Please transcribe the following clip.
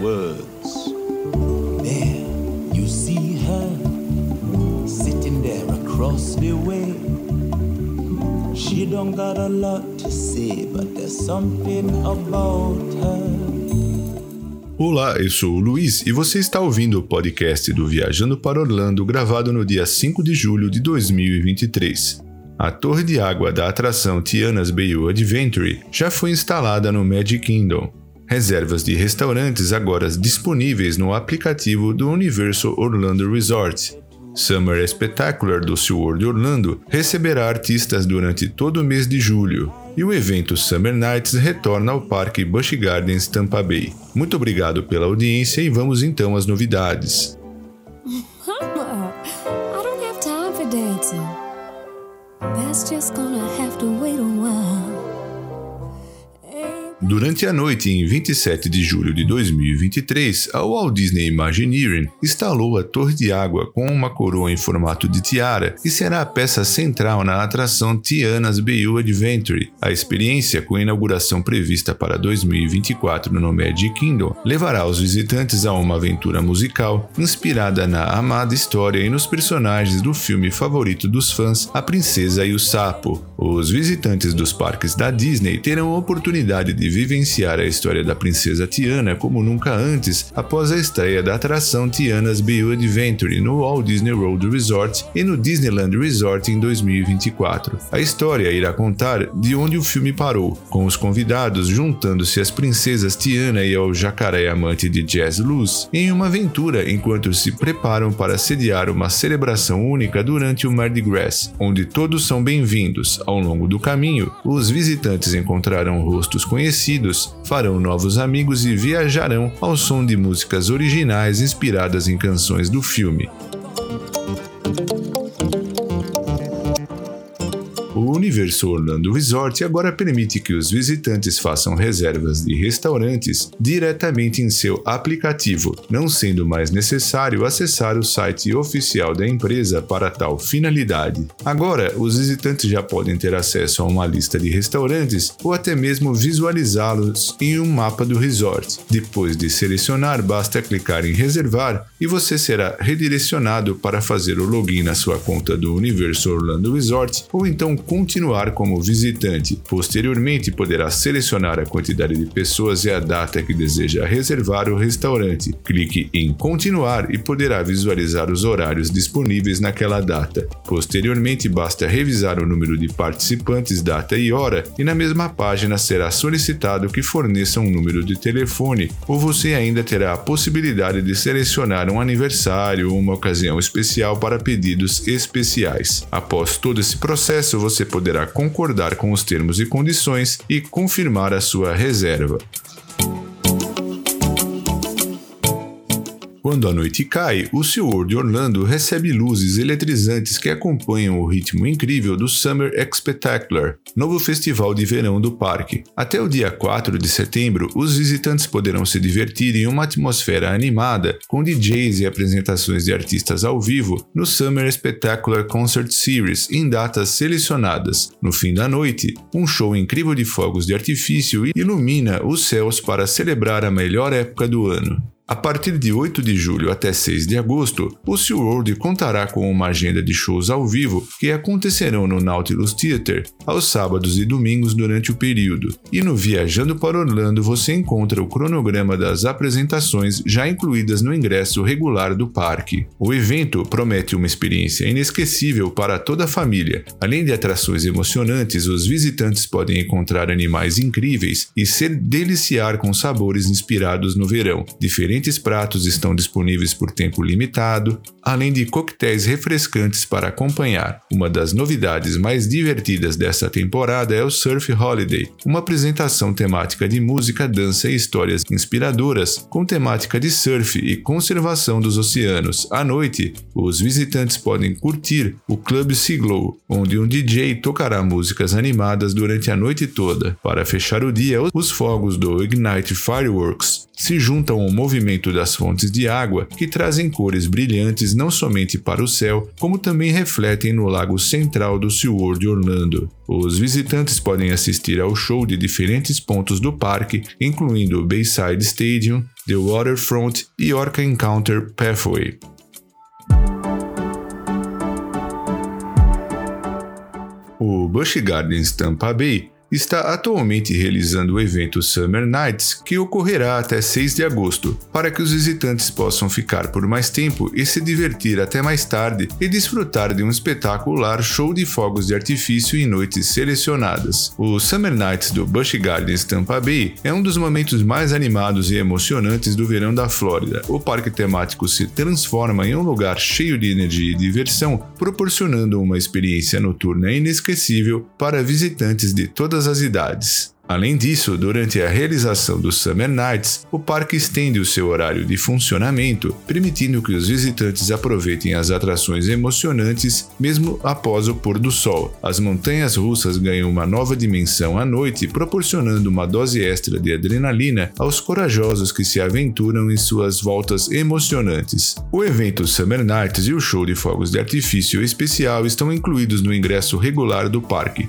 Words. There, you see her sitting there across the way. She don't got a lot to say, but there's something about her. Olá, eu sou o Luiz e você está ouvindo o podcast do Viajando para Orlando, gravado no dia 5 de julho de 2023. A torre de água da atração Tiana's Bayou Adventure já foi instalada no Magic Kingdom. Reservas de restaurantes agora disponíveis no aplicativo do Universal Orlando Resort. Summer Spectacular do SeaWorld Orlando receberá artistas durante todo o mês de julho e o evento Summer Nights retorna ao Parque Busch Gardens Tampa Bay. Muito obrigado pela audiência e vamos então às novidades. Mama, I don't have time for dancing. That's just gonna have to wait a while. Durante a noite em 27 de julho de 2023, a Walt Disney Imagineering instalou a Torre de Água com uma coroa em formato de tiara e será a peça central na atração Tiana's Bayou Adventure. A experiência, com inauguração prevista para 2024 no Magic Kingdom, levará os visitantes a uma aventura musical inspirada na amada história e nos personagens do filme favorito dos fãs, A Princesa e o Sapo. Os visitantes dos parques da Disney terão a oportunidade de vivenciar a história da princesa Tiana como nunca antes após a estreia da atração Tiana's Bayou Adventure no Walt Disney World Resort e no Disneyland Resort em 2024. A história irá contar de onde o filme parou, com os convidados juntando-se às princesas Tiana e ao jacaré amante de Jazz Luz em uma aventura enquanto se preparam para sediar uma celebração única durante o Mardi Gras, onde todos são bem-vindos. Ao longo do caminho, os visitantes encontrarão rostos conhecidos conhecidos, farão novos amigos e viajarão ao som de músicas originais inspiradas em canções do filme. Universo Orlando Resort agora permite que os visitantes façam reservas de restaurantes diretamente em seu aplicativo, não sendo mais necessário acessar o site oficial da empresa para tal finalidade. Agora, os visitantes já podem ter acesso a uma lista de restaurantes ou até mesmo visualizá-los em um mapa do resort. Depois de selecionar, basta clicar em reservar e você será redirecionado para fazer o login na sua conta do Universo Orlando Resort ou então continuar como visitante. Posteriormente, poderá selecionar a quantidade de pessoas e a data que deseja reservar o restaurante. Clique em Continuar e poderá visualizar os horários disponíveis naquela data. Posteriormente, basta revisar o número de participantes, data e hora, e na mesma página será solicitado que forneça um número de telefone, ou você ainda terá a possibilidade de selecionar um aniversário ou uma ocasião especial para pedidos especiais. Após todo esse processo, você você poderá concordar com os termos e condições e confirmar a sua reserva. Quando a noite cai, o SeaWorld Orlando recebe luzes eletrizantes que acompanham o ritmo incrível do Summer Spectacular, novo festival de verão do parque. Até o dia 4 de setembro, os visitantes poderão se divertir em uma atmosfera animada, com DJs e apresentações de artistas ao vivo no Summer Spectacular Concert Series em datas selecionadas. No fim da noite, um show incrível de fogos de artifício ilumina os céus para celebrar a melhor época do ano. A partir de 8 de julho até 6 de agosto, o SeaWorld contará com uma agenda de shows ao vivo que acontecerão no Nautilus Theater aos sábados e domingos durante o período. E no Viajando para Orlando você encontra o cronograma das apresentações já incluídas no ingresso regular do parque. O evento promete uma experiência inesquecível para toda a família. Além de atrações emocionantes, os visitantes podem encontrar animais incríveis e se deliciar com sabores inspirados no verão, diferentes Diferentes pratos estão disponíveis por tempo limitado, além de coquetéis refrescantes para acompanhar. Uma das novidades mais divertidas dessa temporada é o Surf Holiday, uma apresentação temática de música, dança e histórias inspiradoras, com temática de surf e conservação dos oceanos. À noite, os visitantes podem curtir o Club Seaglow, onde um DJ tocará músicas animadas durante a noite toda. Para fechar o dia, os fogos do Ignite Fireworks se juntam ao movimento das fontes de água que trazem cores brilhantes não somente para o céu, como também refletem no lago central do SeaWorld Orlando. Os visitantes podem assistir ao show de diferentes pontos do parque, incluindo o Bayside Stadium, The Waterfront e Orca Encounter Pathway. O Busch Gardens Tampa Bay está atualmente realizando o evento Summer Nights, que ocorrerá até 6 de agosto, para que os visitantes possam ficar por mais tempo e se divertir até mais tarde e desfrutar de um espetacular show de fogos de artifício em noites selecionadas. O Summer Nights do Busch Gardens Tampa Bay é um dos momentos mais animados e emocionantes do verão da Flórida. O parque temático se transforma em um lugar cheio de energia e diversão, proporcionando uma experiência noturna inesquecível para visitantes de todas todas as idades. Além disso, durante a realização dos Summer Nights, o parque estende o seu horário de funcionamento, permitindo que os visitantes aproveitem as atrações emocionantes mesmo após o pôr do sol. As montanhas russas ganham uma nova dimensão à noite, proporcionando uma dose extra de adrenalina aos corajosos que se aventuram em suas voltas emocionantes. O evento Summer Nights e o show de fogos de artifício especial estão incluídos no ingresso regular do parque.